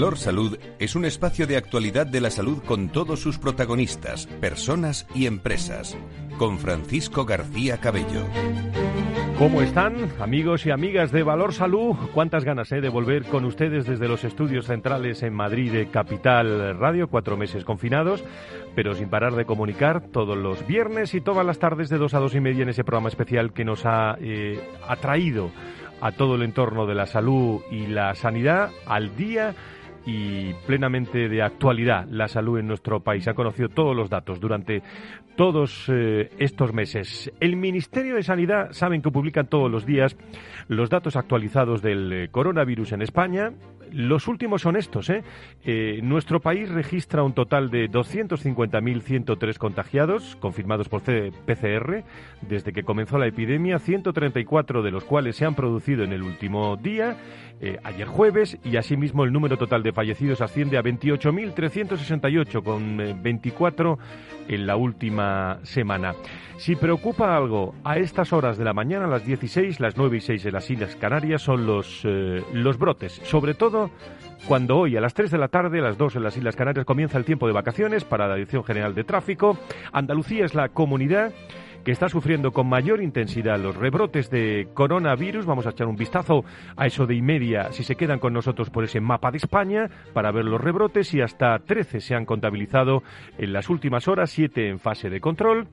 Valor Salud es un espacio de actualidad de la salud con todos sus protagonistas, personas y empresas. Con Francisco García Cabello. ¿Cómo están, amigos y amigas de Valor Salud? Cuántas ganas he de volver con ustedes desde los estudios centrales en Madrid de Capital Radio, cuatro meses confinados, pero sin parar de comunicar todos los viernes y todas las tardes de dos a dos y media en ese programa especial que nos ha eh, atraído a todo el entorno de la salud y la sanidad al día y plenamente de actualidad la salud en nuestro país. Ha conocido todos los datos durante todos eh, estos meses. El Ministerio de Sanidad saben que publican todos los días los datos actualizados del eh, coronavirus en España. Los últimos son estos. ¿eh? nuestro país registra un total de 250.103 contagiados confirmados por PCR desde que comenzó la epidemia, 134 de los cuales se han producido en el último día eh, ayer jueves y asimismo el número total de fallecidos asciende a 28.368 con 24 eh, en la última semana. Si preocupa algo a estas horas de la mañana, las 16, las 9 y 6 de las Islas Canarias son los, eh, los brotes, sobre todo cuando hoy a las 3 de la tarde, las 2 en las Islas Canarias, comienza el tiempo de vacaciones para la Dirección General de Tráfico. Andalucía es la comunidad que está sufriendo con mayor intensidad los rebrotes de coronavirus. Vamos a echar un vistazo a eso de y media si se quedan con nosotros por ese mapa de España para ver los rebrotes y hasta 13 se han contabilizado en las últimas horas, 7 en fase de control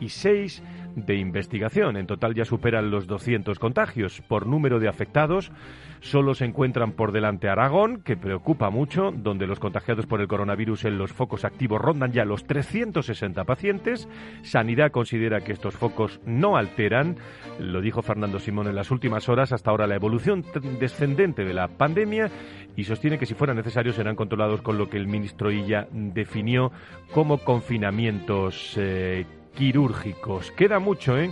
y 6 de investigación. En total ya superan los 200 contagios. Por número de afectados, solo se encuentran por delante Aragón, que preocupa mucho, donde los contagiados por el coronavirus en los focos activos rondan ya los 360 pacientes. Sanidad considera que estos focos no alteran, lo dijo Fernando Simón en las últimas horas, hasta ahora la evolución descendente de la pandemia y sostiene que si fuera necesario serán controlados con lo que el ministro Illa definió como confinamientos eh, quirúrgicos. Queda mucho, ¿eh?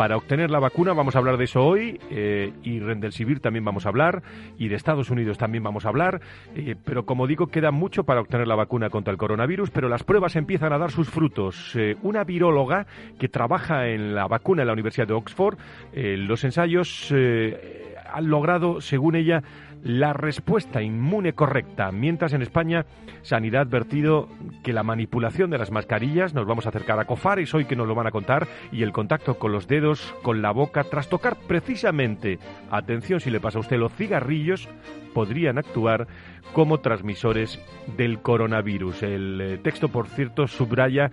Para obtener la vacuna vamos a hablar de eso hoy eh, y Rendelsivir también vamos a hablar y de Estados Unidos también vamos a hablar, eh, pero como digo queda mucho para obtener la vacuna contra el coronavirus, pero las pruebas empiezan a dar sus frutos. Eh, una viróloga que trabaja en la vacuna en la Universidad de Oxford, los ensayos han logrado, según ella, la respuesta inmune correcta, mientras en España Sanidad ha advertido que la manipulación de las mascarillas, nos vamos a acercar a Cofares hoy que nos lo van a contar, y el contacto con los dedos, con la boca, tras tocar precisamente, atención si le pasa a usted los cigarrillos, podrían actuar como transmisores del coronavirus. El eh, texto, por cierto, subraya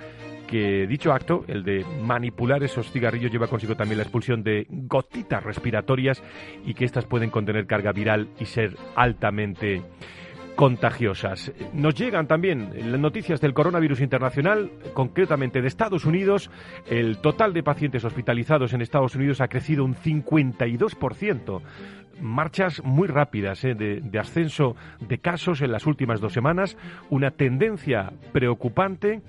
que dicho acto, el de manipular esos cigarrillos, lleva consigo también la expulsión de gotitas respiratorias y que éstas pueden contener carga viral y ser altamente contagiosas. Nos llegan también las noticias del coronavirus internacional, concretamente de Estados Unidos. El total de pacientes hospitalizados en Estados Unidos ha crecido un 52% marchas muy rápidas ¿eh? de, ascenso de casos en las últimas dos semanas, una tendencia preocupante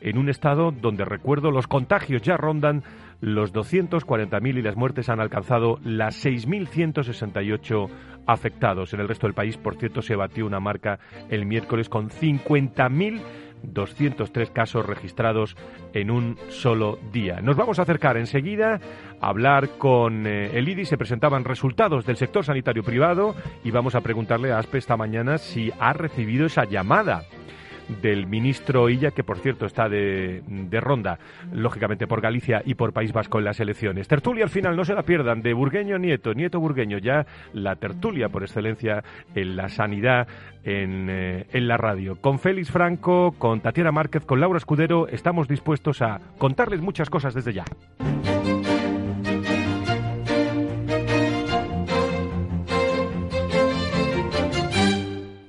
en un estado donde, recuerdo, los contagios ya rondan los 240.000 y las muertes han alcanzado las 6.168 afectados. En el resto del país, por cierto, se batió una marca el miércoles con 50.000 203 casos registrados en un solo día. Nos vamos a acercar enseguida a hablar con eh, el IDI. Se presentaban resultados del sector sanitario privado y vamos a preguntarle a ASPE esta mañana si ha recibido esa llamada del ministro Illa, que por cierto está de, ronda, lógicamente por Galicia y por País Vasco en las elecciones. Tertulia al final, no se la pierdan, de Burgueño Nieto, Nieto Burgueño, ya la tertulia por excelencia en la sanidad, en, eh, en la radio. Con Félix Franco, con Tatiana Márquez, con Laura Escudero, estamos dispuestos a contarles muchas cosas desde ya.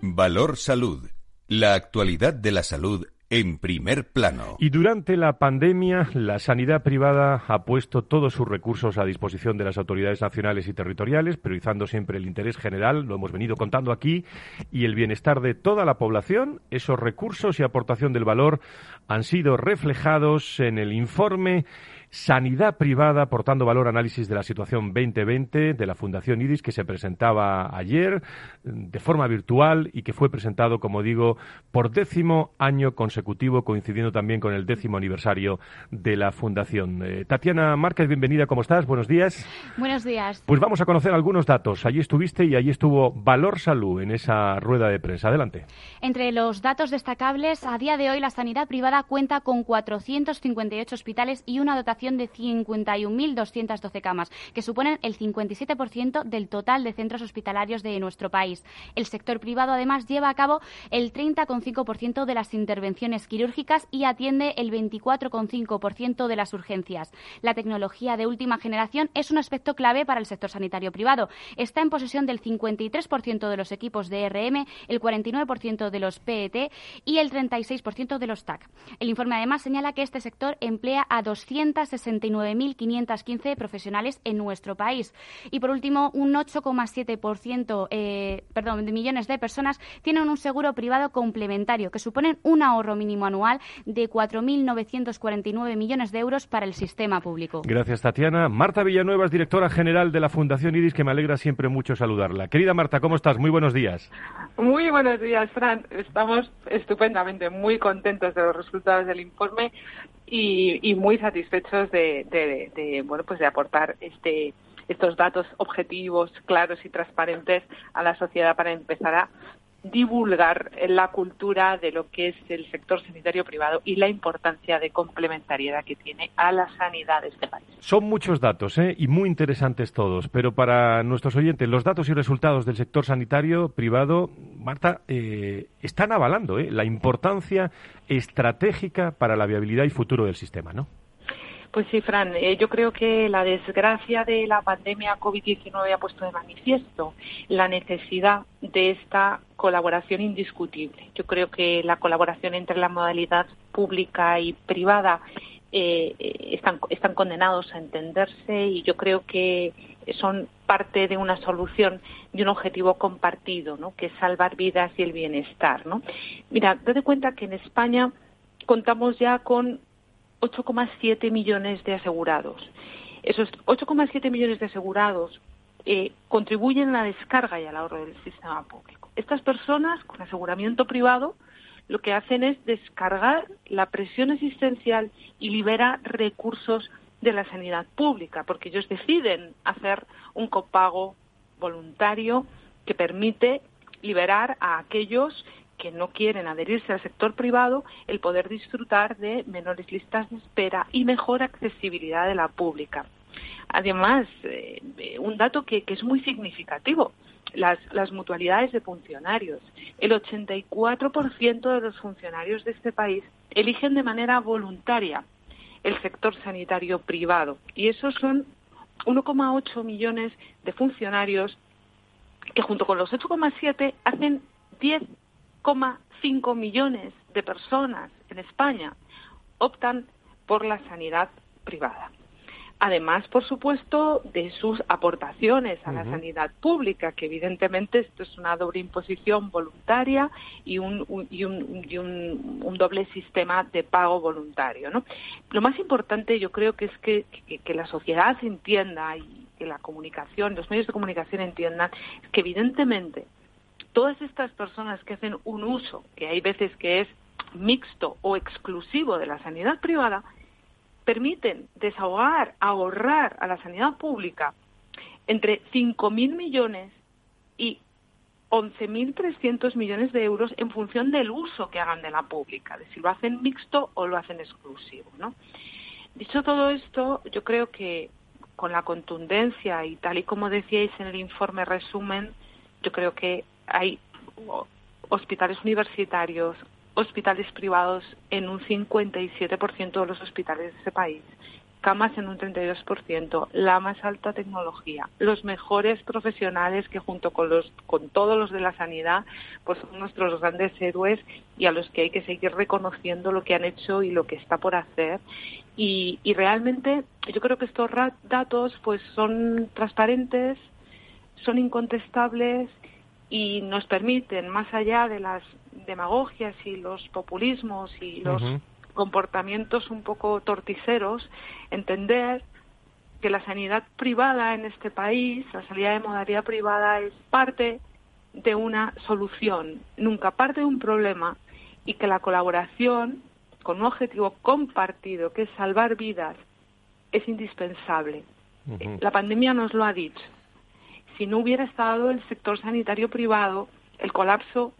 Valor Salud la actualidad de la salud en primer plano. Y durante la pandemia, la sanidad privada ha puesto todos sus recursos a disposición de las autoridades nacionales y territoriales, priorizando siempre el interés general, lo hemos venido contando aquí, y el bienestar de toda la población. Esos recursos y aportación del valor han sido reflejados en el informe Sanidad privada aportando valor análisis de la situación 2020 de la Fundación IDIS que se presentaba ayer de forma virtual y que fue presentado, como digo, por décimo año consecutivo, coincidiendo también con el décimo aniversario de la Fundación. Eh, Tatiana Márquez, bienvenida, ¿cómo estás? Buenos días. Buenos días. Pues vamos a conocer algunos datos. Allí estuviste y allí estuvo Valor Salud en esa rueda de prensa. Adelante. Entre los datos destacables, a día de hoy la sanidad privada cuenta con 458 hospitales y una dotación de 51.212 camas, que suponen el 57% del total de centros hospitalarios de nuestro país. El sector privado, además, lleva a cabo el 30,5% de las intervenciones quirúrgicas y atiende el 24,5% de las urgencias. La tecnología de última generación es un aspecto clave para el sector sanitario privado. Está en posesión del 53% de los equipos de RM, el 49% de los PET y el 36% de los TAC. El informe además señala que este sector emplea a 200 69.515 profesionales en nuestro país. Y por último, un 8,7% eh, perdón, de millones de personas tienen un seguro privado complementario, que suponen un ahorro mínimo anual de 4.949 millones de euros para el sistema público. Gracias, Tatiana. Marta Villanueva es directora general de la Fundación IDIS, que me alegra siempre mucho saludarla. Querida Marta, ¿cómo estás? Muy buenos días. Muy buenos días, Fran. Estamos estupendamente muy contentos de los resultados del informe y, muy satisfechos de, bueno pues de aportar este estos datos objetivos, claros y transparentes a la sociedad para empezar a divulgar la cultura de lo que es el sector sanitario privado y la importancia de complementariedad que tiene a la sanidad de este país. Son muchos datos ¿eh? y muy interesantes todos, pero para nuestros oyentes, los datos y resultados del sector sanitario privado, Marta, eh, están avalando ¿eh? la importancia estratégica para la viabilidad y futuro del sistema, ¿no? Pues sí, Fran, eh, yo creo que la desgracia de la pandemia COVID-19 ha puesto de manifiesto la necesidad de esta colaboración indiscutible. Yo creo que la colaboración entre la modalidad pública y privada eh, están, están condenados a entenderse y yo creo que son parte de una solución de un objetivo compartido, ¿no? que es salvar vidas y el bienestar. ¿no? Mira, date cuenta que en España contamos ya con 8,7 millones de asegurados. Esos 8,7 millones de asegurados eh, contribuyen a la descarga y al ahorro del sistema público. Estas personas con aseguramiento privado lo que hacen es descargar la presión existencial y liberar recursos de la sanidad pública, porque ellos deciden hacer un copago voluntario que permite liberar a aquellos que no quieren adherirse al sector privado el poder disfrutar de menores listas de espera y mejor accesibilidad de la pública. Además, eh, un dato que, es muy significativo, las, las mutualidades de funcionarios. El 84% de los funcionarios de este país eligen de manera voluntaria el sector sanitario privado y esos son 1,8 millones de funcionarios que junto con los 8,7 hacen 10 cinco millones de personas en España optan por la sanidad privada. Además, por supuesto, de sus aportaciones a la sanidad pública, que evidentemente esto es una doble imposición voluntaria y un, y un, doble sistema de pago voluntario. ¿no? Lo más importante yo creo que es que, que la sociedad entienda y que la comunicación, los medios de comunicación entiendan que evidentemente todas estas personas que hacen un uso, que hay veces que es mixto o exclusivo de la sanidad privada, permiten desahogar, ahorrar a la sanidad pública entre 5.000 millones y 11.300 millones de euros en función del uso que hagan de la pública, de si lo hacen mixto o lo hacen exclusivo. ¿no? Dicho todo esto, yo creo que con la contundencia y tal y como decíais en el informe resumen, yo creo que hay hospitales universitarios, hospitales privados en un 57% de los hospitales de ese país, camas en un 32%, la más alta tecnología, los mejores profesionales que junto con, los, con todos los de la sanidad pues son nuestros grandes héroes y a los que hay que seguir reconociendo lo que han hecho y lo que está por hacer. Y, y realmente yo creo que estos datos pues son transparentes, son incontestables y nos permiten, más allá de las demagogias y los populismos y los comportamientos un poco torticeros, entender que la sanidad privada en este país, la salida de modalidad privada es parte de una solución, nunca parte de un problema y que la colaboración con un objetivo compartido, que es salvar vidas, es indispensable. La pandemia nos lo ha dicho. Si no hubiera estado el sector sanitario privado, el colapso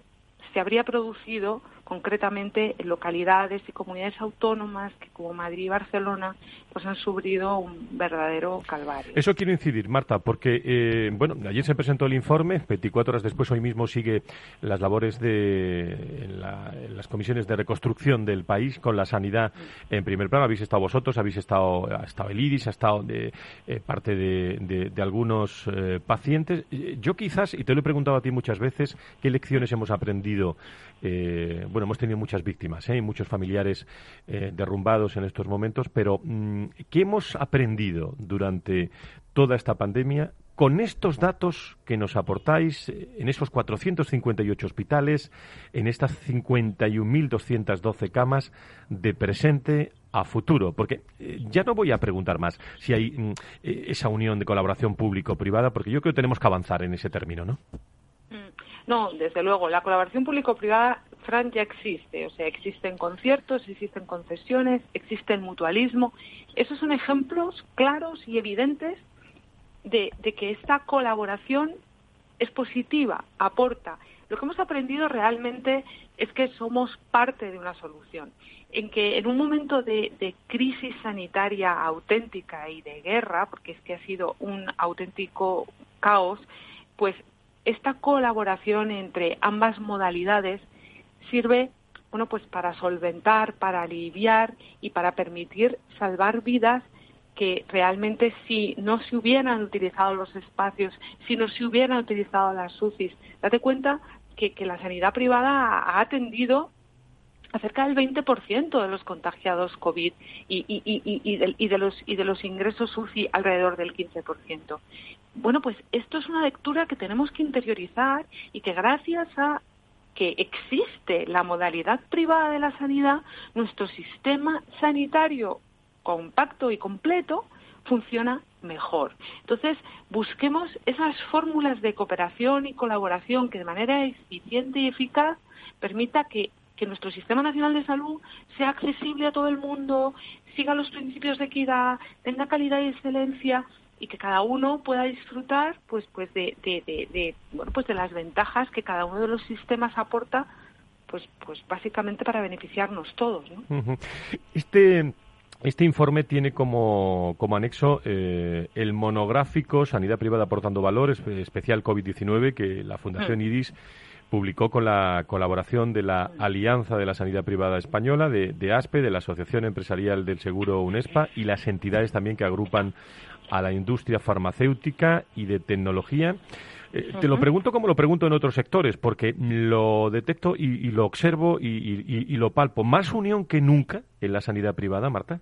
se habría producido concretamente en localidades y comunidades autónomas que como Madrid y Barcelona pues han sufrido un verdadero calvario. Eso quiero incidir, Marta, porque eh, bueno, ayer se presentó el informe, 24 horas después, hoy mismo sigue las labores de las comisiones de reconstrucción del país con la sanidad en primer plano. Habéis estado vosotros, habéis estado, ha estado el IRIS, ha estado de, eh, parte de, algunos eh, pacientes. Yo quizás, y te lo he preguntado a ti muchas veces, ¿qué lecciones hemos aprendido? Bueno, hemos tenido muchas víctimas y muchos familiares derrumbados en estos momentos, pero mm, ¿qué hemos aprendido durante toda esta pandemia con estos datos que nos aportáis eh, en esos 458 hospitales, en estas 51.212 camas de presente a futuro, porque eh, ya no voy a preguntar más si hay mm, eh, esa unión de colaboración público-privada, porque yo creo que tenemos que avanzar en ese término, ¿no? No, desde luego, la colaboración público-privada, Fran, ya existe. O sea, existen conciertos, existen concesiones, existe el mutualismo. Esos son ejemplos claros y evidentes de, que esta colaboración es positiva, aporta. Lo que hemos aprendido realmente es que somos parte de una solución, en que en un momento de, de, crisis sanitaria auténtica y de guerra, porque es que ha sido un auténtico caos, pues esta colaboración entre ambas modalidades sirve bueno, pues para solventar, para aliviar y para permitir salvar vidas que realmente si no se hubieran utilizado los espacios, si no se hubieran utilizado las UCIs, date cuenta que, la sanidad privada ha atendido acerca del 20% de los contagiados COVID y, y, y, y, de, los, y de los ingresos UCI alrededor del 15%. Bueno, pues esto es una lectura que tenemos que interiorizar y que gracias a que existe la modalidad privada de la sanidad, nuestro sistema sanitario compacto y completo funciona mejor. Entonces, busquemos esas fórmulas de cooperación y colaboración que de manera eficiente y eficaz permita que, que nuestro sistema nacional de salud sea accesible a todo el mundo, siga los principios de equidad, tenga calidad y excelencia y que cada uno pueda disfrutar pues pues de, de, bueno pues de las ventajas que cada uno de los sistemas aporta pues pues básicamente para beneficiarnos todos ¿no? este este informe tiene como, como anexo eh, el monográfico Sanidad Privada aportando valor, especial COVID-19, que la Fundación mm. IDIS publicó con la colaboración de la Alianza de la Sanidad Privada Española, de, de, ASPE, de la Asociación Empresarial del Seguro UNESPA y las entidades también que agrupan a la industria farmacéutica y de tecnología. Eh, te lo pregunto como lo pregunto en otros sectores, porque lo detecto y, lo observo y, lo palpo. ¿Más unión que nunca en la sanidad privada, Marta?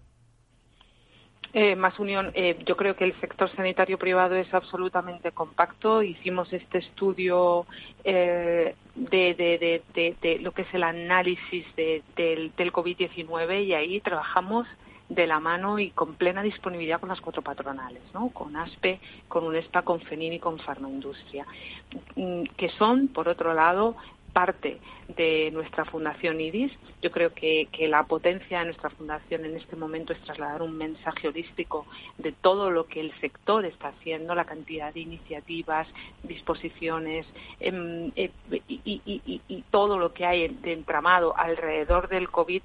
Eh, más unión. Eh, yo creo que el sector sanitario privado es absolutamente compacto. Hicimos este estudio de, lo que es el análisis del, del COVID-19 y ahí trabajamos de la mano y con plena disponibilidad con las cuatro patronales, ¿no? con ASPE, con UNESPA, con FENIN y con Farmaindustria, mm, que son, por otro lado, parte de nuestra fundación IDIS. Yo creo que, que, la potencia de nuestra fundación en este momento es trasladar un mensaje holístico de todo lo que el sector está haciendo, la cantidad de iniciativas, disposiciones em, eh, y, y, todo lo que hay de entramado alrededor del COVID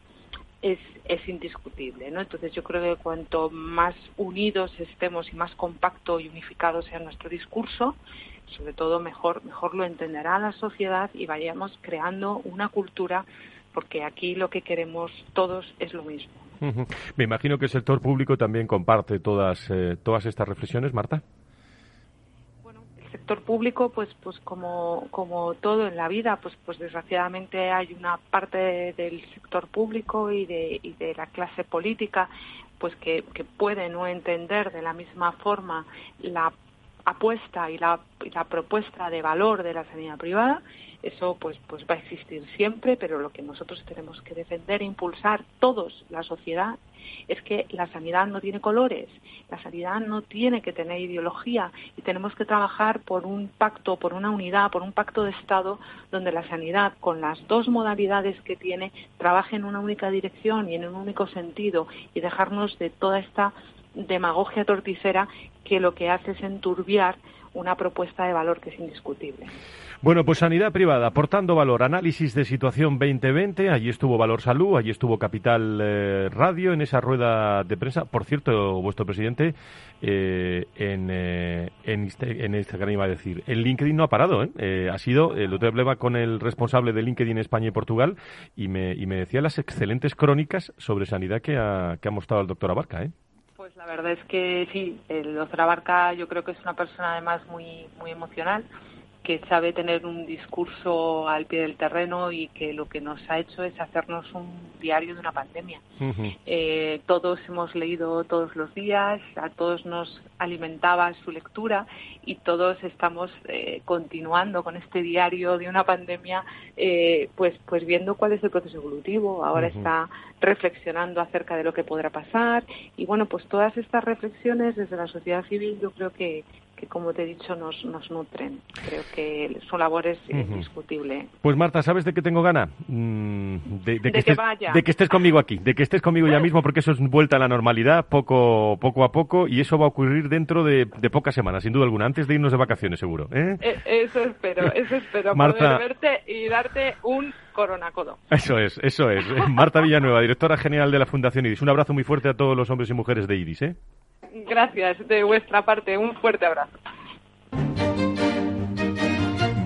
es, es indiscutible, ¿no? Entonces yo creo que cuanto más unidos estemos y más compacto y unificado sea nuestro discurso, sobre todo mejor, mejor lo entenderá la sociedad y vayamos creando una cultura porque aquí lo que queremos todos es lo mismo. Me imagino que el sector público también comparte todas, eh, todas estas reflexiones, Marta sector público, pues, pues como, como todo en la vida, pues, pues desgraciadamente hay una parte del sector público y de, y de la clase política, pues que, que puede no entender de la misma forma la apuesta y la, y la propuesta de valor de la sanidad privada eso pues pues va a existir siempre pero lo que nosotros tenemos que defender e impulsar todos la sociedad es que la sanidad no tiene colores, la sanidad no tiene que tener ideología y tenemos que trabajar por un pacto, por una unidad, por un pacto de Estado donde la sanidad, con las dos modalidades que tiene, trabaje en una única dirección y en un único sentido y dejarnos de toda esta demagogia torticera que lo que hace es enturbiar una propuesta de valor que es indiscutible. Bueno, pues sanidad privada, aportando valor, análisis de situación 2020, allí estuvo Valor Salud, allí estuvo Capital eh, Radio en esa rueda de prensa. Por cierto, vuestro presidente eh, en, eh, en, en, Instagram iba a decir, el LinkedIn no ha parado, ¿eh? ha sido, el otro problema con el responsable de LinkedIn España y Portugal y me, y me decía las excelentes crónicas sobre sanidad que ha, que ha mostrado el doctor Abarca, ¿eh? La verdad es que sí, el doctor Abarca yo creo que es una persona además muy, muy emocional que sabe tener un discurso al pie del terreno y que lo que nos ha hecho es hacernos un diario de una pandemia. eh, todos hemos leído todos los días, a todos nos alimentaba su lectura y todos estamos eh, continuando con este diario de una pandemia, eh, pues, pues viendo cuál es el proceso evolutivo. Ahora está reflexionando acerca de lo que podrá pasar y bueno, pues todas estas reflexiones desde la sociedad civil yo creo que, que como te he dicho, nos, nos nutren. Creo que su labor es indiscutible. Pues Marta, ¿sabes de qué tengo gana? Mm, de, que, estés, de que estés conmigo aquí, de que estés conmigo ya mismo, porque eso es vuelta a la normalidad poco, poco a poco y eso va a ocurrir dentro de, pocas semanas, sin duda alguna, antes de irnos de vacaciones, seguro. ¿eh? Eh, eso espero, eso espero, Marta... poder verte y darte un coronacodo. Eso es, eso es. Marta Villanueva, directora general de la Fundación IDIS. Un abrazo muy fuerte a todos los hombres y mujeres de IDIS. ¿eh? Gracias de vuestra parte. Un fuerte abrazo.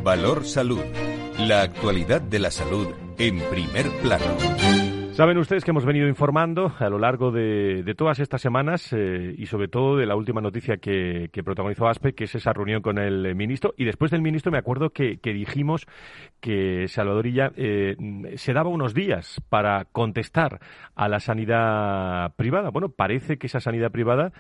Valor Salud. La actualidad de la salud en primer plano. Saben ustedes que hemos venido informando a lo largo de, todas estas semanas eh, y sobre todo de la última noticia que, protagonizó ASPE, que es esa reunión con el ministro. Y después del ministro me acuerdo que, dijimos que Salvadorilla eh, se daba unos días para contestar a la sanidad privada. Bueno, parece que esa sanidad privada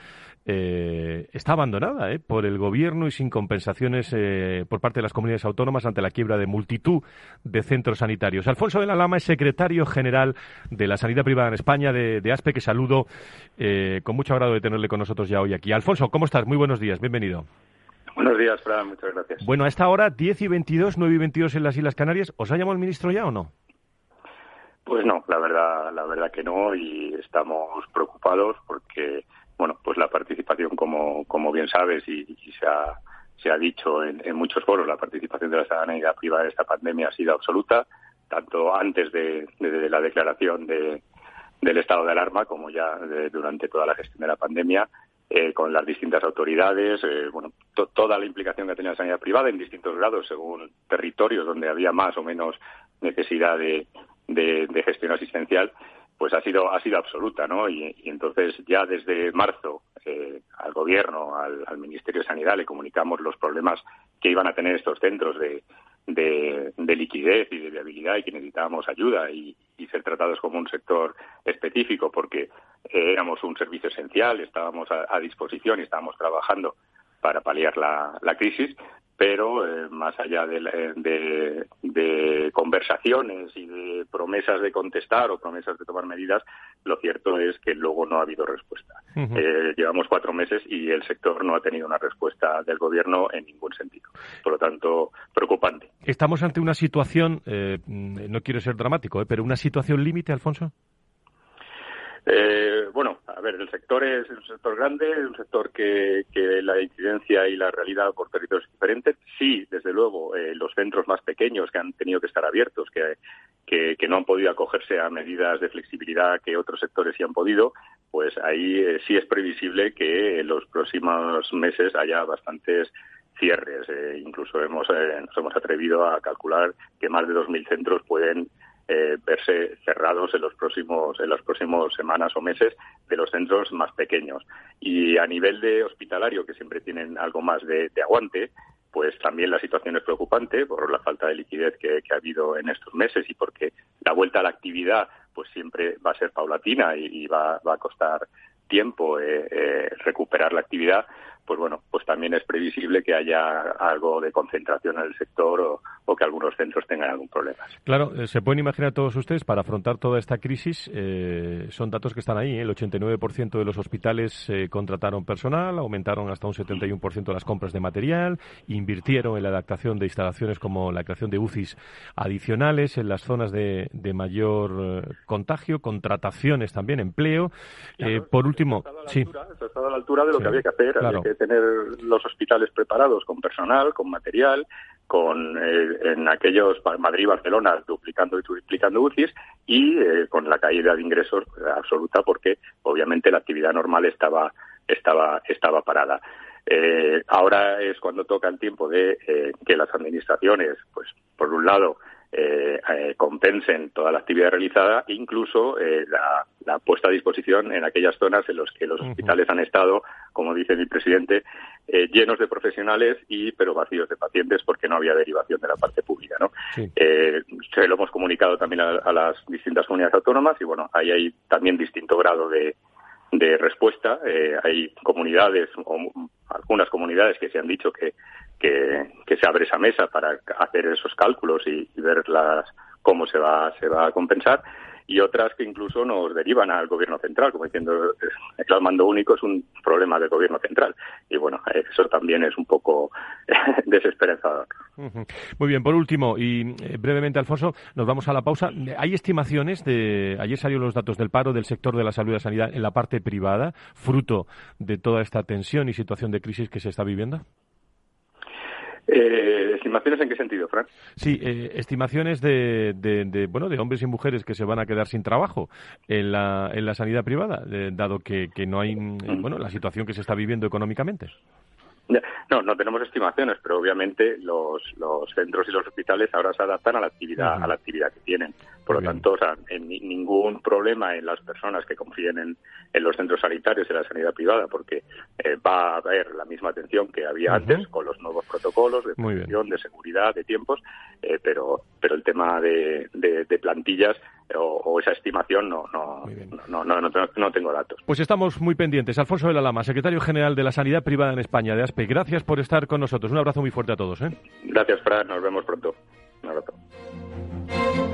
eh, está abandonada eh, por el gobierno y sin compensaciones eh, por parte de las comunidades autónomas ante la quiebra de multitud de centros sanitarios. Alfonso de la Lama es secretario general de la Sanidad Privada en España, de, ASPE, que saludo con mucho agrado de tenerle con nosotros ya hoy aquí. Alfonso, ¿cómo estás? Muy buenos días, bienvenido. Buenos días, Fran, muchas gracias. Bueno, a esta hora, 10 y 22, 9 y 22 en las Islas Canarias, ¿os ha llamado el ministro ya o no? Pues no, la verdad, la verdad que no, y estamos preocupados porque bueno, pues la participación, como, como bien sabes y, se, ha, se ha dicho en, muchos foros, la participación de la sanidad privada en esta pandemia ha sido absoluta, tanto antes de, la declaración de, del estado de alarma como ya durante toda la gestión de la pandemia. Eh, con las distintas autoridades, eh, bueno, toda la implicación que tenía la sanidad privada en distintos grados según territorios donde había más o menos necesidad de, de gestión asistencial pues ha sido ha sido absoluta, ¿no? Y, entonces ya desde marzo eh, al gobierno, al, Ministerio de Sanidad le comunicamos los problemas que iban a tener estos centros de, de, liquidez y de viabilidad y que necesitábamos ayuda y, ser tratados como un sector específico porque eh, éramos un servicio esencial, estábamos a, disposición y estábamos trabajando para paliar la, la crisis, pero eh, más allá de, de, conversaciones y de promesas de contestar o promesas de tomar medidas, lo cierto es que luego no ha habido respuesta. Eh, llevamos cuatro meses y el sector no ha tenido una respuesta del gobierno en ningún sentido. Por lo tanto, preocupante. Estamos ante una situación, eh, no quiero ser dramático, pero una situación límite, Alfonso. Eh, bueno, a ver, el sector es un sector grande, es un sector que, que la incidencia y la realidad por territorios diferentes. Sí, desde luego, eh, los centros más pequeños que han tenido que estar abiertos, que, no han podido acogerse a medidas de flexibilidad que otros sectores sí han podido, pues ahí eh, sí es previsible que en los próximos meses haya bastantes cierres. incluso hemos, nos hemos atrevido a calcular que más de 2.000 centros pueden eh, verse cerrados en los próximos en las próximas semanas o meses de los centros más pequeños. Y a nivel de hospitalario que siempre tienen algo más de, aguante pues también la situación es preocupante por la falta de liquidez que, ha habido en estos meses y porque la vuelta a la actividad pues siempre va a ser paulatina y, va, a costar tiempo eh, eh, recuperar la actividad pues bueno, pues también es previsible que haya algo de concentración en el sector o, que algunos centros tengan algún problema. Claro, eh, se pueden imaginar todos ustedes para afrontar toda esta crisis, eh, son datos que están ahí, ¿eh? el 89% de los hospitales contrataron personal, aumentaron hasta un 71% las compras de material, invirtieron en la adaptación de instalaciones como la creación de UCIs adicionales en las zonas de, mayor contagio, contrataciones también, empleo. por último, sí. ha a la altura de lo que había que hacer tener los hospitales preparados con personal, con material, con eh, en aquellos Madrid Barcelona duplicando y triplicando UCIs y eh, con la caída de ingresos absoluta porque obviamente la actividad normal estaba estaba estaba parada. Eh, ahora es cuando toca el tiempo de que las administraciones, pues por un lado, eh, eh, compensen toda la actividad realizada, incluso eh, la, puesta a disposición en aquellas zonas en las que los hospitales han estado, como dice mi presidente, llenos de profesionales y pero vacíos de pacientes porque no había derivación de la parte pública. ¿no? se lo hemos comunicado también a, las distintas comunidades autónomas y bueno, ahí hay también distinto grado de, de respuesta. hay comunidades o algunas comunidades que se han dicho que que, se abre esa mesa para hacer esos cálculos y, ver las, cómo se va, se va a compensar y otras que incluso nos derivan al gobierno central, como diciendo el mando único es un problema del gobierno central. Y bueno, eso también es un poco desesperanzador. Muy bien, por último, y eh, brevemente, Alfonso, nos vamos a la pausa. ¿Hay estimaciones de. Ayer salieron los datos del paro del sector de la salud y la sanidad en la parte privada, fruto de toda esta tensión y situación de crisis que se está viviendo? Eh, ¿Estimaciones en qué sentido, Fran? Sí, eh, estimaciones de, de, bueno, de hombres y mujeres que se van a quedar sin trabajo en la, en la sanidad privada, dado que, que no hay, mm. bueno, la situación que se está viviendo económicamente. No, no tenemos estimaciones, pero obviamente los, los centros y los hospitales ahora se adaptan a la actividad a la actividad que tienen. Por lo tanto, o sea, en ningún problema en las personas que confíen en, en los centros sanitarios y la sanidad privada, porque eh, va a haber la misma atención que había antes con los nuevos protocolos de prevención, de seguridad, de tiempos, eh, pero pero el tema de, de, plantillas o, esa estimación no no, no, no, no, tengo datos. Pues estamos muy pendientes. Alfonso de la Lama, secretario general de la Sanidad Privada en España, de ASPE. Gracias por estar con nosotros. Un abrazo muy fuerte a todos. ¿eh? Gracias, Fran. Nos vemos pronto. Un abrazo.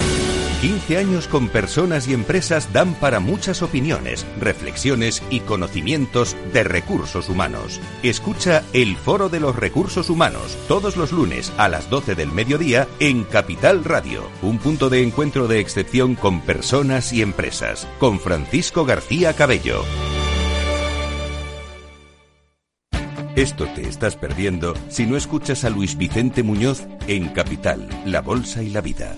15 años con personas y empresas dan para muchas opiniones, reflexiones y conocimientos de recursos humanos. Escucha el Foro de los Recursos Humanos todos los lunes a las 12 del mediodía en Capital Radio, un punto de encuentro de excepción con personas y empresas, con Francisco García Cabello. Esto te estás perdiendo si no escuchas a Luis Vicente Muñoz en Capital, La Bolsa y la Vida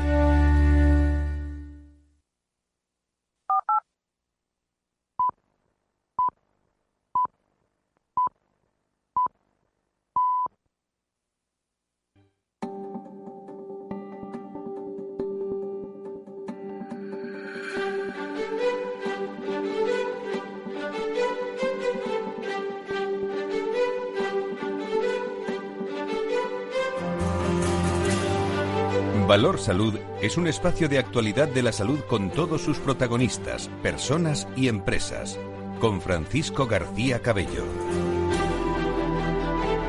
Valor Salud es un espacio de actualidad de la salud con todos sus protagonistas, personas y empresas. Con Francisco García Cabello.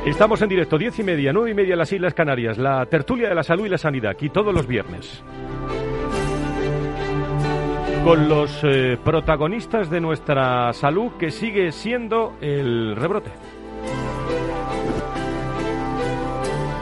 Estamos en directo, diez y media, nueve y media en las Islas Canarias, la tertulia de la salud y la sanidad, aquí todos los viernes. Con los eh, protagonistas de nuestra salud, que sigue siendo el rebrote.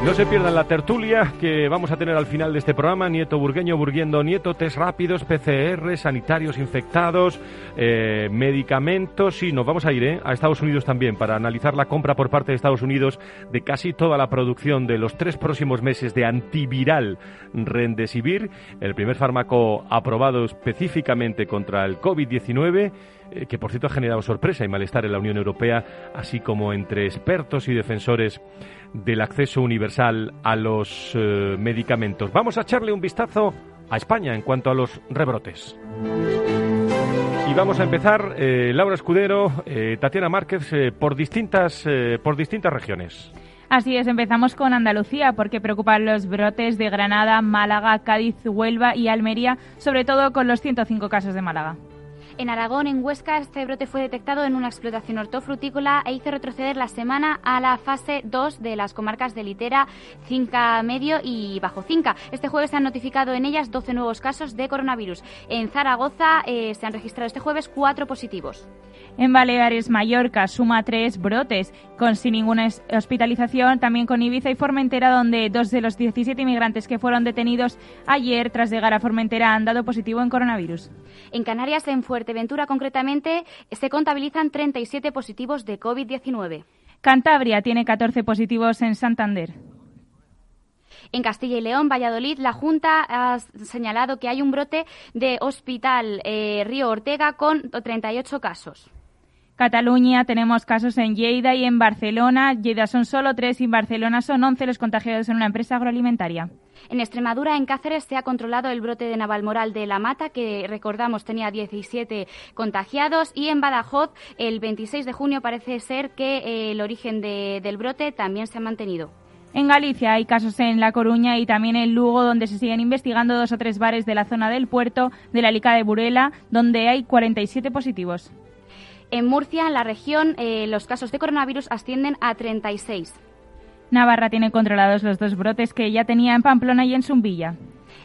No se pierdan la tertulia que vamos a tener al final de este programa. Nieto Burgueño Burguendo Nieto, test rápidos, PCR, sanitarios infectados, eh, medicamentos. Y nos vamos a ir eh, a Estados Unidos también para analizar la compra por parte de Estados Unidos de casi toda la producción de los tres próximos meses de antiviral Rendesivir, el primer fármaco aprobado específicamente contra el COVID-19 eh, que por cierto ha generado sorpresa y malestar en la Unión Europea, así como entre expertos y defensores del acceso universal a los eh, medicamentos. Vamos a echarle un vistazo a España en cuanto a los rebrotes. Y vamos a empezar, eh, Laura Escudero, Tatiana Márquez, por, distintas, por distintas regiones. Así es, empezamos con Andalucía porque preocupan los brotes de Granada, Málaga, Cádiz, Huelva y Almería, sobre todo con los 105 casos de Málaga. En Aragón, en Huesca, este brote fue detectado en una explotación hortofrutícola e hizo retroceder la semana a la fase 2 de las comarcas de Litera, Cinca Medio y Bajo Cinca. Este jueves se han notificado en ellas 12 nuevos casos de coronavirus. En Zaragoza eh, se han registrado este jueves cuatro positivos. En Baleares, Mallorca, suma tres brotes, con sin ninguna hospitalización, también con Ibiza y Formentera, donde dos de los 17 inmigrantes que fueron detenidos ayer tras llegar a Formentera han dado positivo en coronavirus. En Canarias, en Fuerteventura concretamente, se contabilizan 37 positivos de COVID-19. Cantabria tiene 14 positivos en Santander. En Castilla y León, Valladolid, la Junta ha señalado que hay un brote de Hospital eh, Río Ortega con 38 casos. Cataluña tenemos casos en Lleida y en Barcelona. Lleida son solo tres y en Barcelona son 11 los contagiados en una empresa agroalimentaria. En Extremadura, en Cáceres, se ha controlado el brote de Navalmoral de la Mata, que recordamos tenía 17 contagiados. Y en Badajoz, el 26 de junio, parece ser que eh, el origen del brote también se ha mantenido. En Galicia hay casos en La Coruña y también en Lugo, donde se siguen investigando dos o tres bares de la zona del puerto de la Lica de Burela, donde hay 47 positivos. En Murcia, en la región, eh, los casos de coronavirus ascienden a 36. Navarra tiene controlados los dos brotes que ya tenía en Pamplona y en Zumbilla.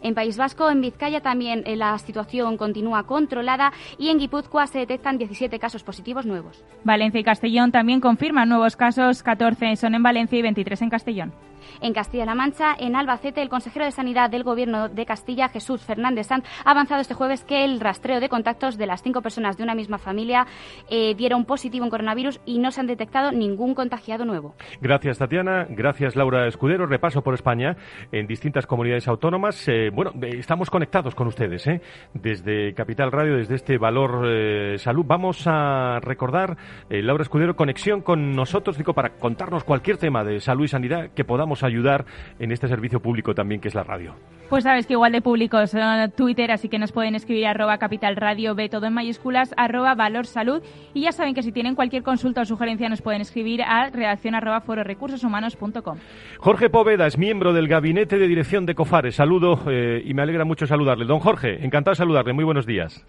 En País Vasco, en Vizcaya también eh, la situación continúa controlada y en Guipúzcoa se detectan 17 casos positivos nuevos. Valencia y Castellón también confirman nuevos casos, 14 son en Valencia y 23 en Castellón. En Castilla-La Mancha, en Albacete, el consejero de Sanidad del Gobierno de Castilla, Jesús Fernández Sanz, ha avanzado este jueves que el rastreo de contactos de las cinco personas de una misma familia eh, dieron positivo en coronavirus y no se han detectado ningún contagiado nuevo. Gracias, Tatiana. Gracias, Laura Escudero. Repaso por España en distintas comunidades autónomas. Eh, bueno, eh, estamos conectados con ustedes desde Capital Radio, desde este Valor Salud. Vamos a recordar, Laura Escudero, conexión con nosotros, digo, para contarnos cualquier tema de salud y sanidad que podamos ayudar en este servicio público también que es la radio. Pues sabes que igual de público son Twitter, así que nos pueden escribir arroba capital radio, B todo en mayúsculas, arroba valor salud. Y ya saben que si tienen cualquier consulta o sugerencia nos pueden escribir a redacción arroba fororecursoshumanos.com. Jorge Poveda es miembro del gabinete de dirección de COFARE. Saludo eh, y me alegra mucho saludarle. Don Jorge, encantado de saludarle. Muy buenos días.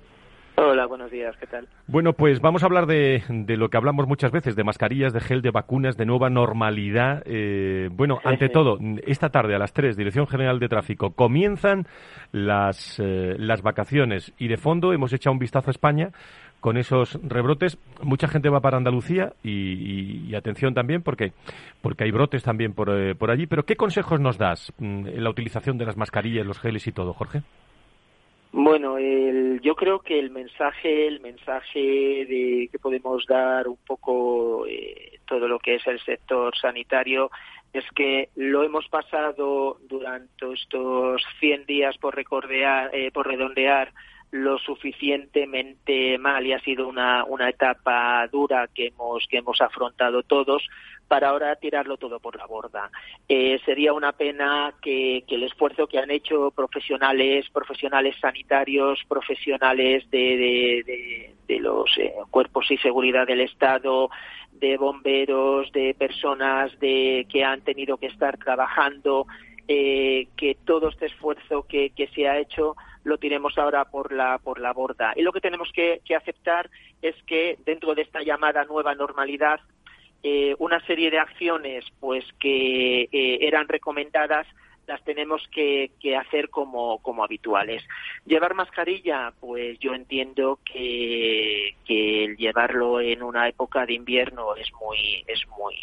Hola, buenos días, ¿qué tal? Bueno, pues vamos a hablar de, lo que hablamos muchas veces, de mascarillas, de gel, de vacunas, de nueva normalidad. Eh, bueno, ante todo, esta tarde a las 3, Dirección General de Tráfico, comienzan las, eh, las vacaciones y de fondo hemos echado un vistazo a España con esos rebrotes. Mucha gente va para Andalucía y, atención también porque, porque hay brotes también por, eh, por allí. Pero ¿qué consejos nos das mm, en la utilización de las mascarillas, los geles y todo, Jorge? Bueno, yo creo que el mensaje, el mensaje de que podemos dar un poco eh, todo lo que es el sector sanitario es que lo hemos pasado durante estos 100 días por, recordear, eh, por redondear lo suficientemente mal y ha sido una, una etapa dura que hemos, que hemos afrontado todos para ahora tirarlo todo por la borda. Eh, sería una pena que, el esfuerzo que han hecho profesionales, profesionales sanitarios, profesionales de, de, los eh, cuerpos y seguridad del Estado, de bomberos, de personas de, que han tenido que estar trabajando, eh, que todo este esfuerzo que, que se ha hecho lo tiremos ahora por la, por la borda. Y lo que tenemos que, aceptar es que dentro de esta llamada nueva normalidad, eh, una serie de acciones pues que eh, eran recomendadas las tenemos que, hacer como, como, habituales. Llevar mascarilla, pues yo entiendo que, que el llevarlo en una época de invierno es muy, es muy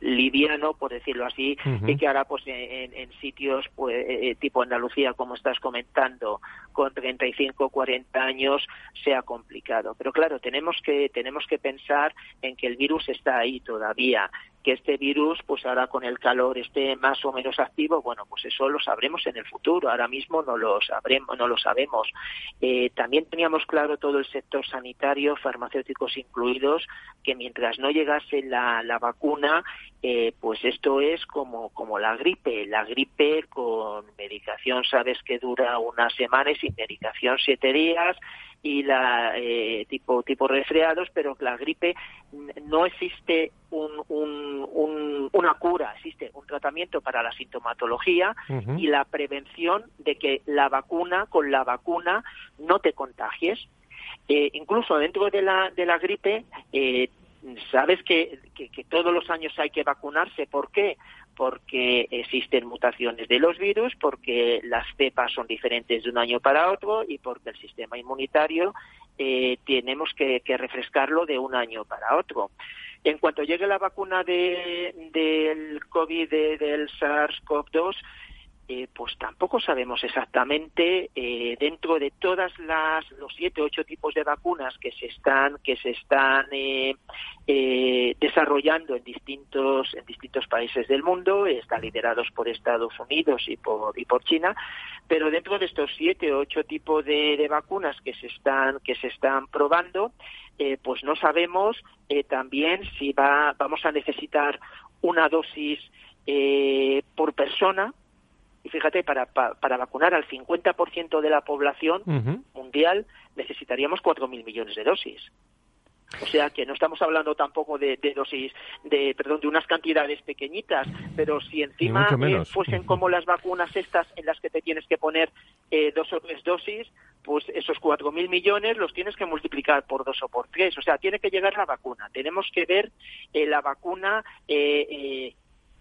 liviano, por decirlo así, y que ahora pues en, sitios pues eh, eh, tipo Andalucía, como estás comentando, con 35 40 años sea complicado. Pero claro, tenemos que tenemos que pensar en que el virus está ahí todavía que este virus, pues ahora con el calor esté más o menos activo, bueno, pues eso lo sabremos en el futuro. Ahora mismo no lo sabremos, no lo sabemos. Eh, también teníamos claro todo el sector sanitario, farmacéuticos incluidos, que mientras no llegase la, la vacuna, eh, pues esto es como, como la gripe. La gripe con medicación sabes que dura una semana y sin medicación siete días y la eh, tipo tipo resfriados, pero la gripe no existe un, una cura, existe un tratamiento para la sintomatología y la prevención de que la vacuna con la vacuna no te contagies. Eh, incluso dentro de la de la gripe eh, sabes que, todos los años hay que vacunarse. ¿Por qué? porque existen mutaciones de los virus, porque las cepas son diferentes de un año para otro y porque el sistema inmunitario eh, tenemos que, refrescarlo de un año para otro. En cuanto llegue la vacuna de, del COVID, del SARS-CoV-2, eh, pues tampoco sabemos exactamente eh, dentro de todas las los siete ocho tipos de vacunas que se están que se están eh, desarrollando en distintos en distintos países del mundo están liderados por Estados Unidos y por y por China pero dentro de estos siete ocho tipos de, de vacunas que se están que se están probando pues no sabemos también si va vamos a necesitar una dosis por persona y fíjate, para, para, vacunar al 50% de la población mundial necesitaríamos 4.000 millones de dosis. O sea que no estamos hablando tampoco de, dosis, de perdón, de unas cantidades pequeñitas, pero si encima eh, fuesen como las vacunas estas en las que te tienes que poner eh, dos o tres dosis, pues esos cuatro mil millones los tienes que multiplicar por dos o por tres. O sea, tiene que llegar la vacuna. Tenemos que ver eh, la vacuna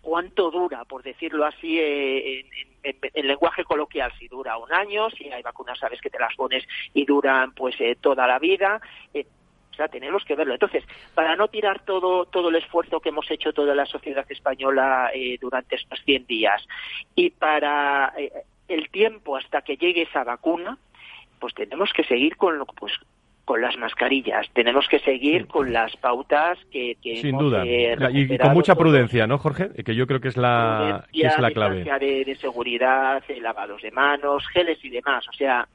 cuánto dura, por decirlo así, en, lenguaje coloquial, si dura un año, si hay vacunas, sabes que te las pones y duran pues eh, toda la vida. Eh, o sea, tenemos que verlo. Entonces, para no tirar todo, todo el esfuerzo que hemos hecho toda la sociedad española eh, durante estos 100 días y para el tiempo hasta que llegue esa vacuna, pues tenemos que seguir con, pues, con las mascarillas. Tenemos que seguir con las pautas que, que sin duda y, con mucha prudencia, ¿no, Jorge? Que yo creo que es la que es la clave. De, de seguridad, lavados de manos, geles y demás. O sea,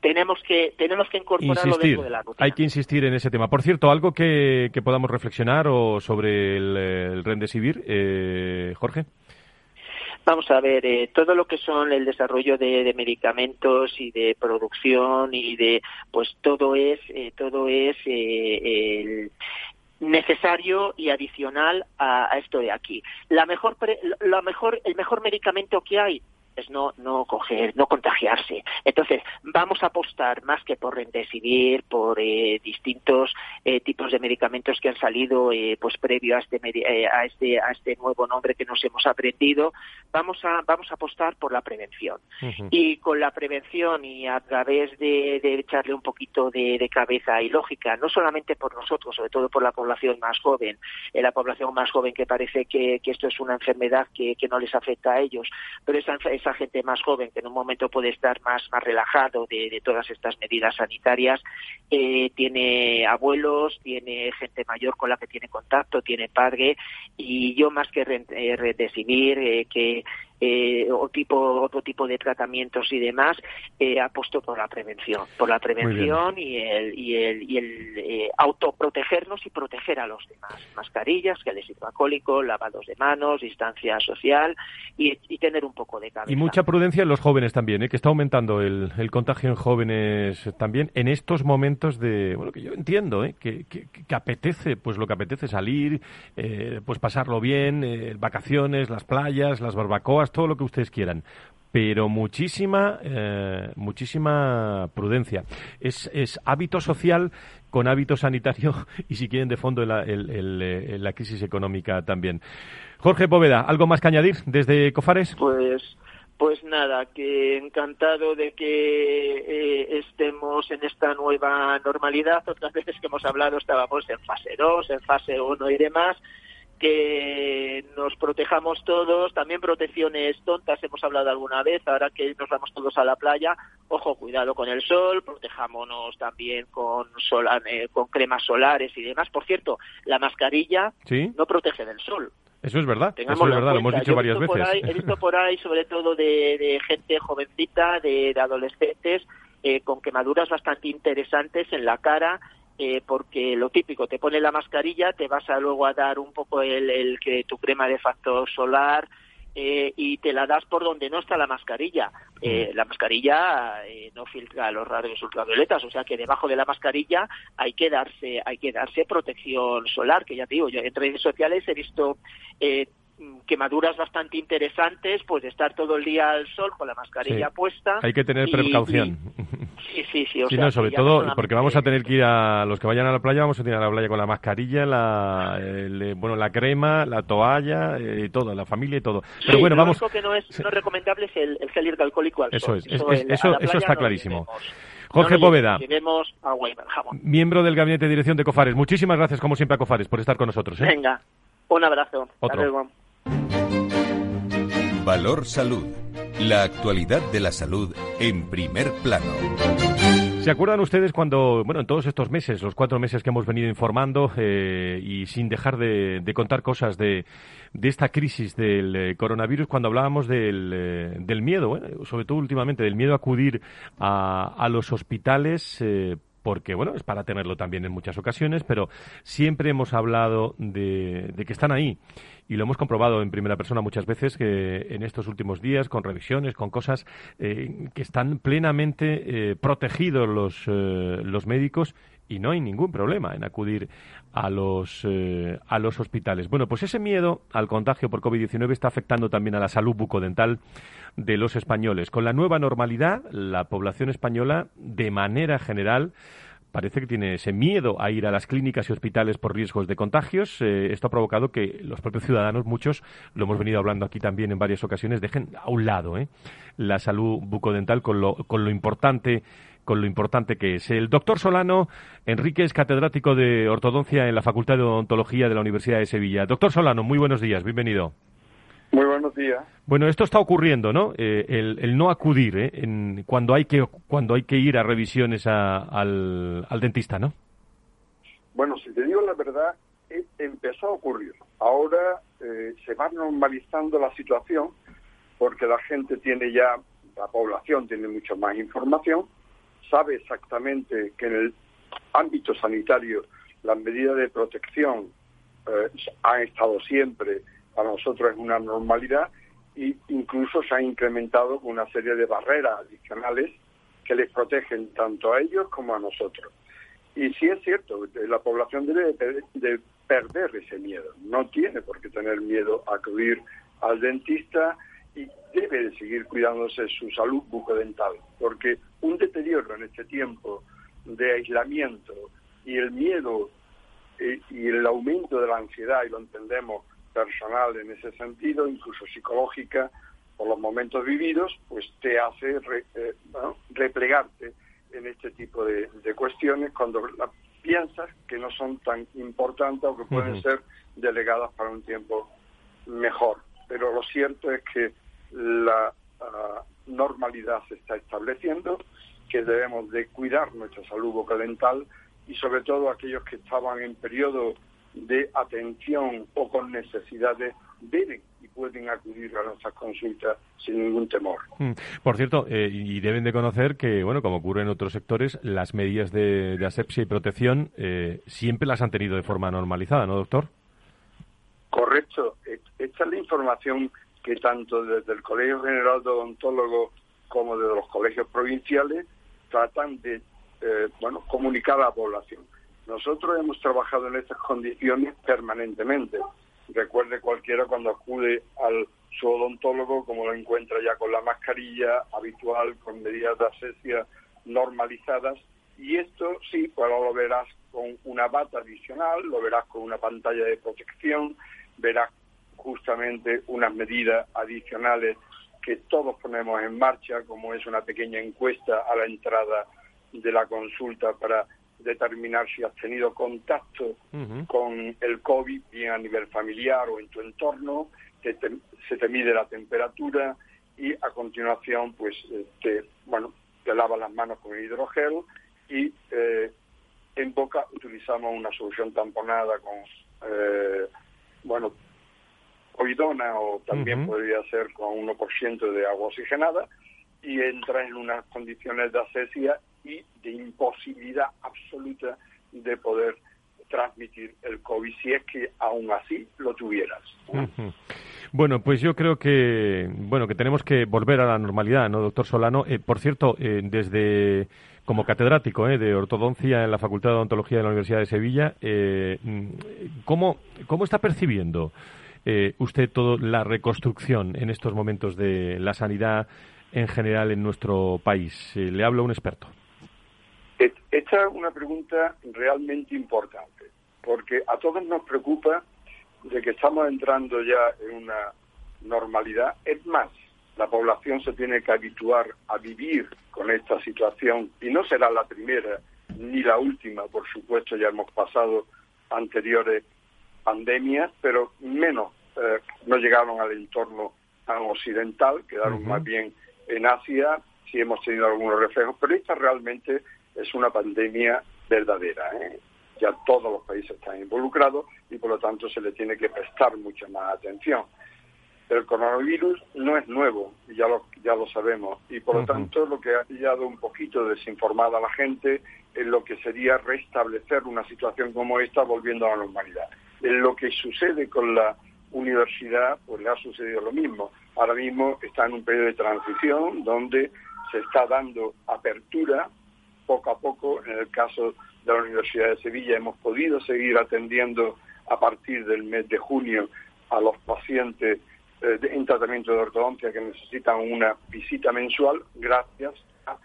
tenemos que tenemos que incorporarlo dentro de la rutina. Hay que insistir en ese tema. Por cierto, algo que, que podamos reflexionar o sobre el, el Rendesivir, eh, Jorge. Vamos a ver, eh, todo lo que son el desarrollo de, medicamentos y de producción y de, pues todo es, eh, todo es eh, necesario y adicional a, esto de aquí. La mejor, la mejor, el mejor medicamento que hay es no, no coger, no contagiarse. Entonces, vamos a apostar más que por Remdesivir, por eh, distintos eh, tipos de medicamentos que han salido eh, pues previo a este, a, este, a este nuevo nombre que nos hemos aprendido, vamos a, vamos a apostar por la prevención. Y con la prevención y a través de, echarle un poquito de, cabeza y lógica, no solamente por nosotros, sobre todo por la población más joven, eh, la población más joven que parece que, esto es una enfermedad que, no les afecta a ellos, pero esa, esa gente más joven que en un momento puede estar más, más relajado de, todas estas medidas sanitarias, eh, tiene abuelos, tiene gente mayor con la que tiene contacto, tiene padre, y yo más que eh, decidir eh, que eh, o tipo, otro tipo de tratamientos y demás, eh, apuesto por la prevención, por la prevención y el, y el, y el eh, autoprotegernos y proteger a los demás. Mascarillas, gel hidroalcohólico, lavados de manos, distancia social y, tener un poco de cabeza. Y mucha prudencia en los jóvenes también, ¿eh? que está aumentando el, el contagio en jóvenes también en estos momentos de, bueno, que yo entiendo, ¿eh? que, que, que apetece, pues lo que apetece salir, eh, pues pasarlo bien, eh, vacaciones, las playas, las barbacoas, todo lo que ustedes quieran, pero muchísima, eh, muchísima prudencia. Es, es, hábito social con hábito sanitario y, si quieren, de fondo la, eh, la crisis económica también. Jorge Poveda, ¿algo más que añadir desde Cofares? Pues pues nada, que encantado de que eh, estemos en esta nueva normalidad. Otras veces que hemos hablado estábamos en fase 2, en fase 1 y demás que nos protejamos todos, también protecciones tontas, hemos hablado alguna vez, ahora que nos vamos todos a la playa, ojo, cuidado con el sol, protejámonos también con, eh, con cremas solares y demás. Por cierto, la mascarilla no protege del sol. Eso es verdad, eso es verdad, lo hemos dicho varias veces. he visto por ahí, sobre todo de, gente jovencita, de, adolescentes, eh, con quemaduras bastante interesantes en la cara eh, porque lo típico, te pone la mascarilla, te vas a luego a dar un poco el, que tu crema de factor solar eh, y te la das por donde no está la mascarilla. Eh, la mascarilla no filtra los rayos ultravioletas, o sea que debajo de la mascarilla hay que darse, hay que darse protección solar, que ya te digo, yo en redes sociales he visto quemaduras bastante interesantes, pues de estar todo el día al sol con la mascarilla puesta. Hay que tener precaución. Sí, sí, sí. O no, sobre todo porque vamos a tener que ir a los que vayan a la playa, vamos a ir a la playa con la mascarilla, la, eh, bueno, la crema, la toalla, eh, todo, la familia y todo. Pero bueno, vamos. Lo que no es, no recomendable es el, el gel hidroalcohólico al Eso es, eso, eso, está clarísimo. Jorge Poveda, miembro del Gabinete de Dirección de Cofares. Muchísimas gracias, como siempre, a Cofares por estar con nosotros. ¿eh? Venga, un abrazo. Otro. Valor Salud. La actualidad de la salud en primer plano. ¿Se acuerdan ustedes cuando, bueno, en todos estos meses, los cuatro meses que hemos venido informando eh, y sin dejar de, contar cosas de, esta crisis del eh, coronavirus, cuando hablábamos del, eh, del miedo, sobre todo últimamente, del miedo a acudir a, a los hospitales porque, bueno, es para tenerlo también en muchas ocasiones, pero siempre hemos hablado de, que están ahí. Y lo hemos comprobado en primera persona muchas veces que en estos últimos días, con revisiones, con cosas eh, que están plenamente eh, protegidos los, eh, los médicos y no hay ningún problema en acudir a los, a los hospitales. Bueno, pues ese miedo al contagio por COVID-19 está afectando también a la salud bucodental de los españoles. Con la nueva normalidad, la población española, de manera general, parece que tiene ese miedo a ir a las clínicas y hospitales por riesgos de contagios. Eh, esto ha provocado que los propios ciudadanos, muchos, lo hemos venido hablando aquí también en varias ocasiones, dejen a un lado eh, la salud bucodental con lo, con lo importante con lo importante que es. El doctor Solano Enrique es catedrático de ortodoncia en la Facultad de Odontología de la Universidad de Sevilla. Doctor Solano, muy buenos días, bienvenido. Muy buenos días. Bueno, esto está ocurriendo, ¿no? Eh, el, no acudir ¿eh? en, cuando hay que cuando hay que ir a revisiones al, dentista, ¿no? Bueno, si te digo la verdad, eh, empezó a ocurrir. Ahora eh, se va normalizando la situación porque la gente tiene ya, la población tiene mucho más información, sabe exactamente que en el ámbito sanitario las medidas de protección han estado siempre para nosotros es una normalidad e incluso se ha incrementado una serie de barreras adicionales que les protegen tanto a ellos como a nosotros. Y sí es cierto, la población debe de perder ese miedo. No tiene por qué tener miedo a acudir al dentista y debe de seguir cuidándose su salud bucodental, porque un deterioro en este tiempo de aislamiento y el miedo eh, y el aumento de la ansiedad, y lo entendemos, personal en ese sentido, incluso psicológica, por los momentos vividos, pues te hace eh, replegarte en este tipo de, cuestiones cuando piensas que no son tan importantes o que pueden ser delegadas para un tiempo mejor. Pero lo cierto es que la normalidad se está estableciendo, que debemos de cuidar nuestra salud bucodental y sobre todo aquellos que estaban en periodo de atención o con necesidades deben y pueden acudir a nuestras consultas sin ningún temor. Mm. Por cierto, eh, y deben de conocer que, bueno, como ocurre en otros sectores, las medidas de, asepsia y protección eh, siempre las han tenido de forma normalizada, ¿no, doctor? Correcto. E, esta es la información que tanto desde el Colegio General de Odontólogos como desde los colegios provinciales tratan de eh, bueno comunicar a la población. Nosotros hemos trabajado en estas condiciones permanentemente. Recuerde cualquiera cuando acude al su odontólogo, como lo encuentra ya con la mascarilla habitual, con medidas de asepsia normalizadas. Y esto sí, lo verás con una bata adicional, lo verás con una pantalla de protección, verás justamente unas medidas adicionales que todos ponemos en marcha, como es una pequeña encuesta a la entrada de la consulta para determinar si has tenido contacto con el COVID, bien a nivel familiar o en tu entorno, se te mide la temperatura y a continuación, pues, te, bueno, te lavas las manos con hidrogel y eh, en boca utilizamos una solución tamponada con, eh, bueno, oidona o también podría ser con 1% de agua oxigenada y entra en unas condiciones de asesía y de imposibilidad absoluta de poder transmitir el COVID si es que aún así lo tuvieras. Bueno, pues yo creo que bueno que tenemos que volver a la normalidad, ¿no, doctor Solano? Eh, por cierto, eh, desde como catedrático eh, de ortodoncia en la Facultad de Odontología de la Universidad de Sevilla, ¿cómo, ¿cómo está percibiendo usted toda la reconstrucción en estos momentos de la sanidad en general en nuestro país? le hablo a un experto. Esta es una pregunta realmente importante, porque a todos nos preocupa de que estamos entrando ya en una normalidad. Es más, la población se tiene que habituar a vivir con esta situación y no será la primera ni la última, por supuesto, ya hemos pasado anteriores pandemias, pero menos eh, no llegaron al entorno tan occidental, quedaron más bien en Asia, sí hemos tenido algunos reflejos, pero esta realmente es una pandemia verdadera. ¿eh? Ya todos los países están involucrados y por lo tanto se le tiene que prestar mucha más atención. El coronavirus no es nuevo, ya lo, ya lo sabemos, y por lo tanto lo que ha pillado un poquito desinformada a la gente es lo que sería restablecer una situación como esta volviendo a la normalidad. En lo que sucede con la universidad, pues le ha sucedido lo mismo. Ahora mismo está en un periodo de transición donde se está dando apertura poco a poco. En el caso de la Universidad de Sevilla hemos podido seguir atendiendo a partir del mes de junio a los pacientes eh, en tratamiento de ortodoncia que necesitan una visita mensual gracias a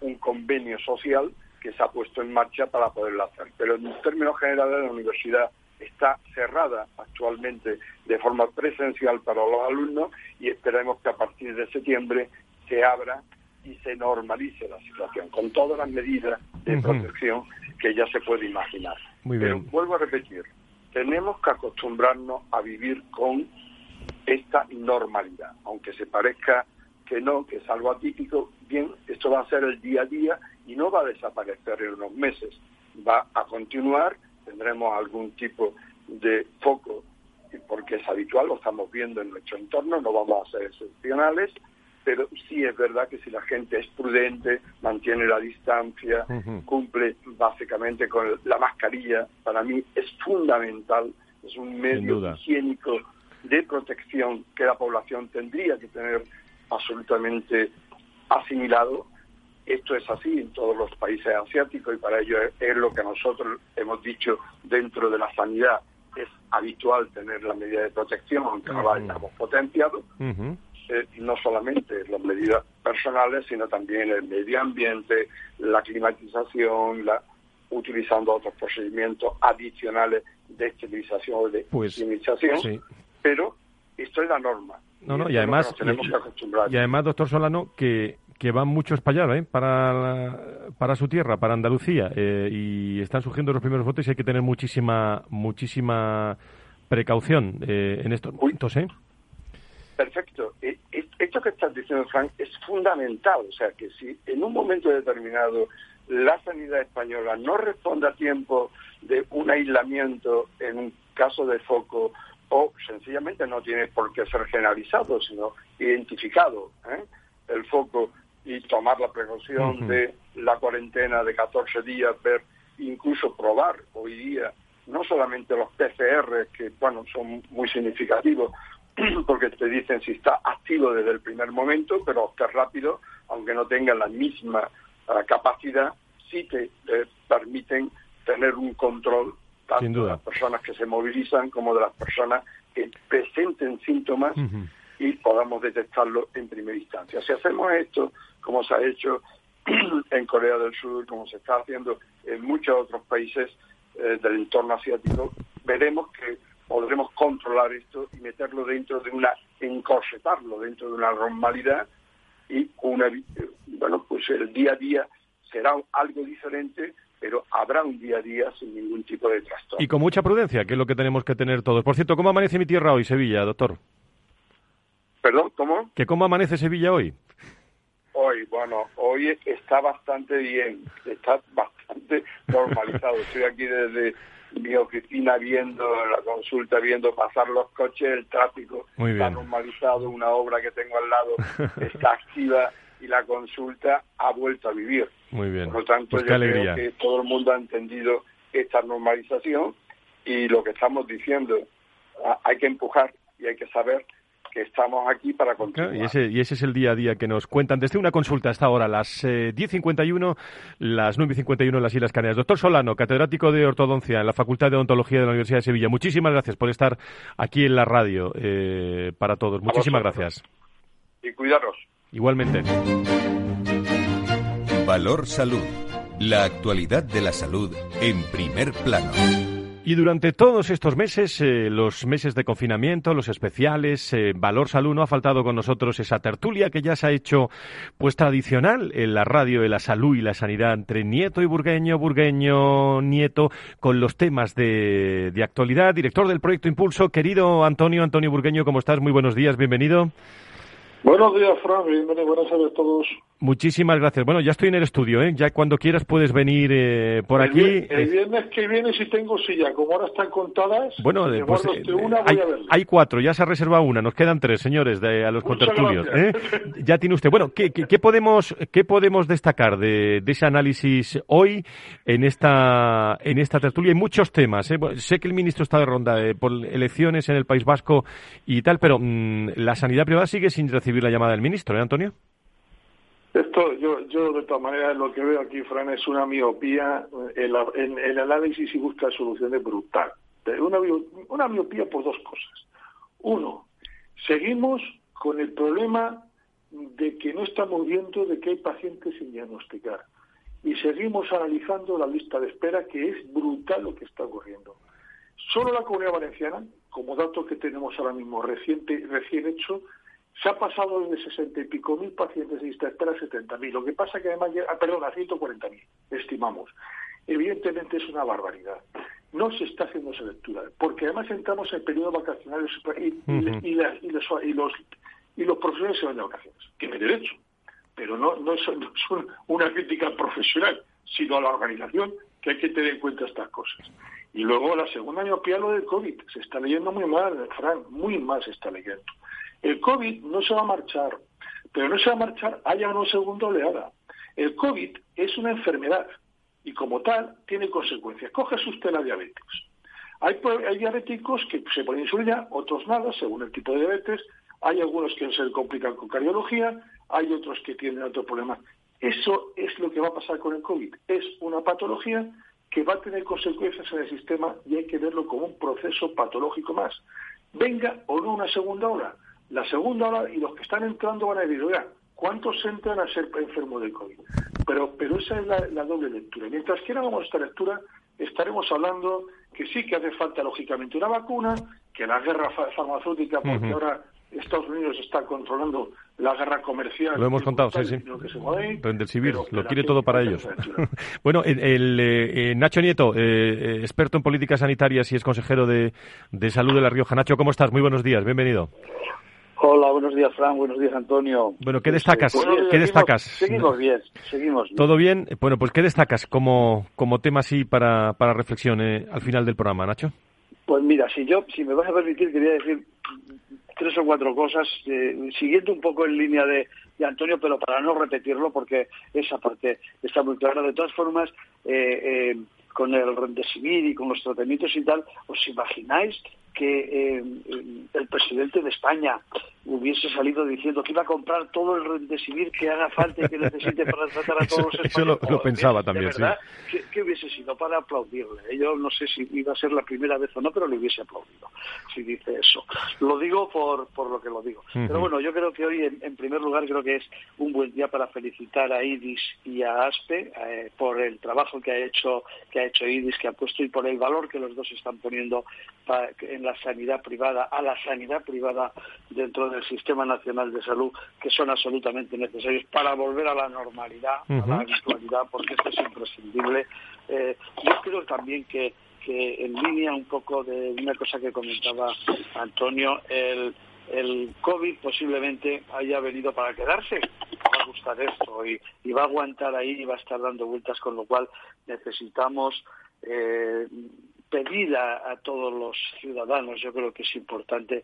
un convenio social que se ha puesto en marcha para poderlo hacer. Pero en términos generales la universidad está cerrada actualmente de forma presencial para los alumnos y esperemos que a partir de septiembre se abra y se normalice la situación, con todas las medidas de protección que ya se puede imaginar. Pero vuelvo a repetir, tenemos que acostumbrarnos a vivir con esta normalidad, aunque se parezca que no, que es algo atípico, bien, esto va a ser el día a día y no va a desaparecer en unos meses, va a continuar, tendremos algún tipo de foco, porque es habitual, lo estamos viendo en nuestro entorno, no vamos a ser excepcionales, pero sí es verdad que si la gente es prudente, mantiene la distancia, cumple básicamente con la mascarilla, para mí es fundamental, es un medio higiénico de protección que la población tendría que tener absolutamente asimilado. Esto es así en todos los países asiáticos y para ello es, lo que nosotros hemos dicho dentro de la sanidad. Es habitual tener la medida de protección, aunque no la hayamos potenciado. No solamente las medidas personales, sino también el medio ambiente, la climatización, la, utilizando otros procedimientos adicionales de esterilización o de pues, pero esto es la norma. No, no, y además, y, además, doctor Solano, que, que van muchos para allá, ¿eh? para, para su tierra, para Andalucía, eh, y están surgiendo los primeros votos y hay que tener muchísima, muchísima precaución eh, en estos momentos, ¿eh? Perfecto. E, e, esto que estás diciendo, Frank, es fundamental. O sea, que si en un momento determinado la sanidad española no responde a tiempo de un aislamiento en un caso de foco o sencillamente no tiene por qué ser generalizado, sino identificado ¿eh? el foco y tomar la precaución de la cuarentena de 14 días, ver, incluso probar hoy día no solamente los PCR, que bueno, son muy significativos, porque te dicen si está activo desde el primer momento, pero que rápido, aunque no tengan la misma eh, capacidad, sí te permiten tener un control tanto de las personas que se movilizan como de las personas que presenten síntomas y podamos detectarlo en primera instancia. Si hacemos esto, como se ha hecho en Corea del Sur, como se está haciendo en muchos otros países eh, del entorno asiático, veremos que podremos controlar esto y meterlo dentro de una, encorsetarlo dentro de una normalidad y una, eh, bueno, pues el día a día será algo diferente, pero habrá un día a día sin ningún tipo de trastorno. Y con mucha prudencia, que es lo que tenemos que tener todos. Por cierto, ¿cómo amanece mi tierra hoy, Sevilla, doctor? ¿Perdón? ¿Cómo? ¿Que cómo amanece Sevilla hoy? Hoy, bueno, hoy está bastante bien, está bastante normalizado. Estoy aquí desde mi oficina viendo la consulta, viendo pasar los coches, el tráfico está normalizado, una obra que tengo al lado está activa y la consulta ha vuelto a vivir. Muy bien. Por lo tanto, pues yo creo que todo el mundo ha entendido esta normalización y lo que estamos diciendo, hay que empujar y hay que saber que estamos aquí para continuar. y, ese, y ese es el día a día que nos cuentan desde una consulta hasta ahora, las eh, 10.51, las 9.51 en las Islas Canarias. Doctor Solano, catedrático de ortodoncia en la Facultad de Odontología de la Universidad de Sevilla, muchísimas gracias por estar aquí en la radio eh, para todos. Muchísimas gracias. Y cuidaros. Igualmente. Valor Salud. La actualidad de la salud en primer plano. Y durante todos estos meses, eh, los meses de confinamiento, los especiales, eh, Valor Salud, no ha faltado con nosotros esa tertulia que ya se ha hecho pues tradicional en la radio de la salud y la sanidad entre Nieto y Burgueño, Burgueño, Nieto, con los temas de, de actualidad. Director del proyecto Impulso, querido Antonio, Antonio Burgueño, ¿cómo estás? Muy buenos días, bienvenido. Buenos días, Fran. Bienvenido. Buenas tardes a todos. Muchísimas gracias. Bueno, ya estoy en el estudio, ¿eh? Ya cuando quieras puedes venir eh, por aquí. el viernes que viene si tengo silla. Como ahora están contadas, bueno, pues, eh, una, hay, hay, cuatro. Ya se ha reservado una. Nos quedan tres, señores, de, a los contertulios. ¿eh? ya tiene usted. Bueno, ¿qué, qué, podemos, qué podemos destacar de, de, ese análisis hoy en esta, en esta tertulia? Hay muchos temas. ¿eh? Sé que el ministro está de ronda por elecciones en el País Vasco y tal, pero mm, la sanidad privada sigue sin recibir la llamada del ministro, ¿eh, Antonio? Esto, yo, yo de todas maneras lo que veo aquí, Fran, es una miopía en, el análisis y busca soluciones brutal. Una, una miopía por dos cosas. Uno, seguimos con el problema de que no estamos viendo de que hay pacientes sin diagnosticar. Y seguimos analizando la lista de espera, que es brutal lo que está ocurriendo. Solo la Comunidad Valenciana, como dato que tenemos ahora mismo reciente, recién hecho, se ha pasado de 60 y pico mil pacientes de lista espera a 70 mil. Lo que pasa que además, ah, perdón, a 140 mil, estimamos. Evidentemente es una barbaridad. No se está haciendo esa lectura, porque además entramos en periodo vacacional y, y, los, y, los, profesores se van de vacaciones. Tiene derecho, pero no, no es, una crítica profesional, sino a la organización que hay que tener en cuenta estas cosas. Y luego la segunda miopía, lo del COVID. Se está leyendo muy mal, Fran, muy mal se está leyendo. El COVID no se va a marchar, pero no se va a marchar haya una segunda oleada. El COVID es una enfermedad y como tal tiene consecuencias. Cógese usted la diabetes. Hay, hay diabéticos que se ponen insulina, otros nada, según el tipo de diabetes. Hay algunos que se complican con cardiología, hay otros que tienen otro problema. Eso es lo que va a pasar con el COVID. Es una patología que va a tener consecuencias en el sistema y hay que verlo como un proceso patológico más. Venga o no una segunda ola. La segunda ola, y los que están entrando van a decir, oiga, ¿cuántos entran a ser enfermos del COVID? Pero, pero esa es la, doble lectura. Mientras que hagamos esta lectura, estaremos hablando que sí que hace falta, lógicamente, una vacuna, que la guerra farmacéutica, porque ahora Estados Unidos está controlando la guerra comercial. Lo hemos contado, sí, sí. Civil, lo quiere todo para ellos. bueno, el, eh, Nacho Nieto, eh, eh, experto en políticas sanitarias y es consejero de, de Salud de La Rioja. Nacho, ¿cómo estás? Muy buenos días, bienvenido. Hola, buenos días, Fran. Buenos días, Antonio. Bueno, ¿qué destacas? ¿Qué destacas? Seguimos bien, seguimos bien. ¿Todo bien? Bueno, pues ¿qué destacas como, como tema así para, para reflexión al final del programa, Nacho? Pues mira, si yo, si me vas a permitir, quería decir tres o cuatro cosas, eh, siguiendo un poco en línea de, Antonio, pero para no repetirlo, porque esa parte está muy clara. De todas formas, eh, eh, con el Remdesivir y con los tratamientos y tal, ¿os imagináis que el presidente de España hubiese salido diciendo que iba a comprar todo el Remdesivir que haga falta y que necesite para tratar a todos los españoles. Eso lo, pensaba también, sí. ¿qué, hubiese sido para aplaudirle? Yo no sé si iba a ser la primera vez o no, pero le hubiese aplaudido si dice eso. Lo digo por, por lo que lo digo. Pero bueno, yo creo que hoy, en, primer lugar, creo que es un buen día para felicitar a IDIS y a ASPE eh, por el trabajo que ha hecho que ha hecho IDIS, que ha puesto y por el valor que los dos están poniendo en la sanidad privada, a la sanidad privada dentro del Sistema Nacional de Salud, que son absolutamente necesarios para volver a la normalidad, a la habitualidad, porque esto es imprescindible. Eh, yo creo también que, que en línea un poco de una cosa que comentaba Antonio, el, el COVID posiblemente haya venido para quedarse. Va a gustar esto y, y va a aguantar ahí y va a estar dando vueltas, con lo cual necesitamos eh, pedir a, todos los ciudadanos, yo creo que es importante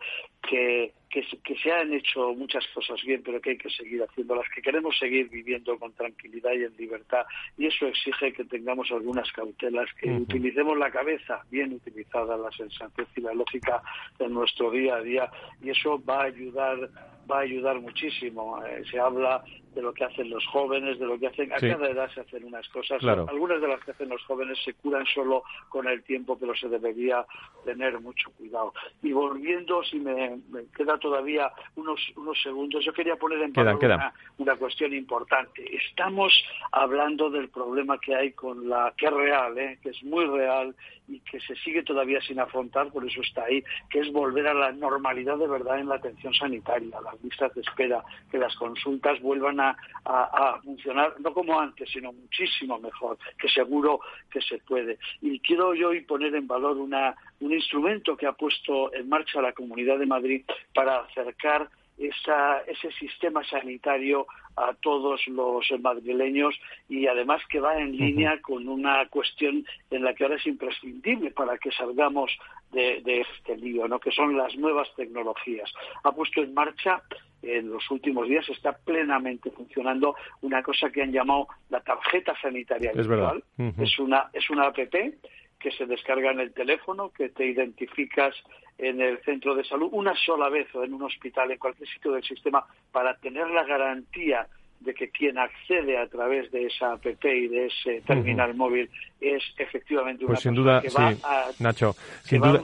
que, que, se han hecho muchas cosas bien, pero que hay que seguir haciéndolas, que queremos seguir viviendo con tranquilidad y en libertad, y eso exige que tengamos algunas cautelas, que utilicemos la cabeza bien utilizada, la sensatez y la lógica en nuestro día a día, y eso va a ayudar va a ayudar muchísimo. Eh, se habla de lo que hacen los jóvenes, de lo que hacen. A cada edad se hacen unas cosas. Algunas de las que hacen los jóvenes se curan solo con el tiempo, pero se debería tener mucho cuidado. Y volviendo, si me, queda todavía unos, unos segundos, yo quería poner en valor una, cuestión importante. Estamos hablando del problema que hay con la que es real, ¿eh? que es muy real y que se sigue todavía sin afrontar, por eso está ahí, que es volver a la normalidad de verdad en la atención sanitaria, las listas de espera, que las consultas vuelvan a, funcionar, no como antes, sino muchísimo mejor, que seguro que se puede. Y quiero yo hoy poner en valor una, un instrumento que ha puesto en marcha la Comunidad de Madrid para acercar esa, ese sistema sanitario a todos los madrileños y además que va en línea con una cuestión en la que ahora es imprescindible para que salgamos de, este lío, ¿no? que son las nuevas tecnologías. Ha puesto en marcha en los últimos días está plenamente funcionando una cosa que han llamado la tarjeta sanitaria virtual. Es una es una app que se descarga en el teléfono, que te identificas en el centro de salud una sola vez o en un hospital, en cualquier sitio del sistema, para tener la garantía de que quien accede a través de esa app y de ese terminal móvil es efectivamente una pues sin duda, que va a, Nacho, sin duda,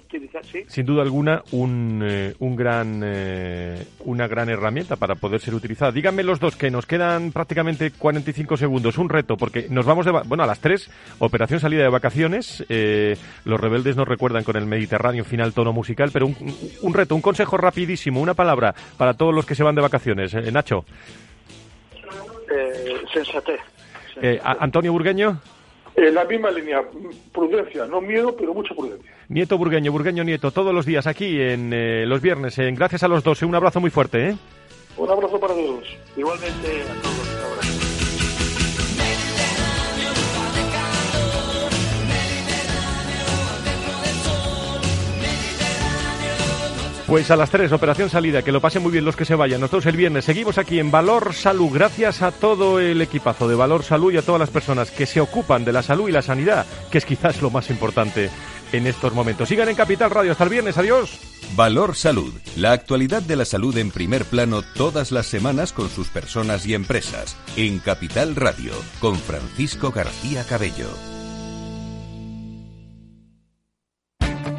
sin duda alguna un, eh, un gran eh, una gran herramienta para poder ser utilizada. Díganme los dos que nos quedan prácticamente 45 segundos, un reto porque nos vamos de bueno a las 3, operación salida de vacaciones. Eh, los rebeldes nos recuerdan con el Mediterráneo final tono musical, pero un, un reto, un consejo rapidísimo, una palabra para todos los que se van de vacaciones. Nacho eh, sensatez. Eh, Antonio Burgueño. En la misma línea, prudencia, no miedo, pero mucha prudencia. Nieto Burgueño, Burgueño Nieto, todos los días aquí en eh, los viernes. gracias a los dos, un abrazo muy fuerte. Un abrazo para todos. Igualmente a todos. Pues a las 3, operación salida, que lo pasen muy bien los que se vayan. Nosotros el viernes seguimos aquí en Valor Salud. Gracias a todo el equipazo de Valor Salud y a todas las personas que se ocupan de la salud y la sanidad, que es quizás lo más importante en estos momentos. Sigan en Capital Radio. Hasta el viernes. Adiós. Valor Salud. La actualidad de la salud en primer plano todas las semanas con sus personas y empresas. En Capital Radio, con Francisco García Cabello.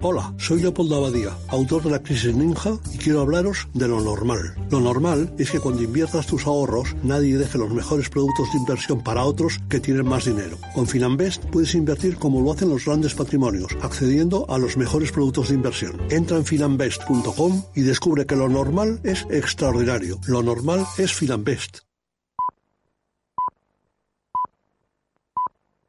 Hola, soy Leopoldo Abadía, autor de La Crisis Ninja y quiero hablaros de lo normal. Lo normal es que cuando inviertas tus ahorros nadie deje los mejores productos de inversión para otros que tienen más dinero. Con Finanbest puedes invertir como lo hacen los grandes patrimonios, accediendo a los mejores productos de inversión. Entra en finanbest.com y descubre que lo normal es extraordinario. Lo normal es Finanbest.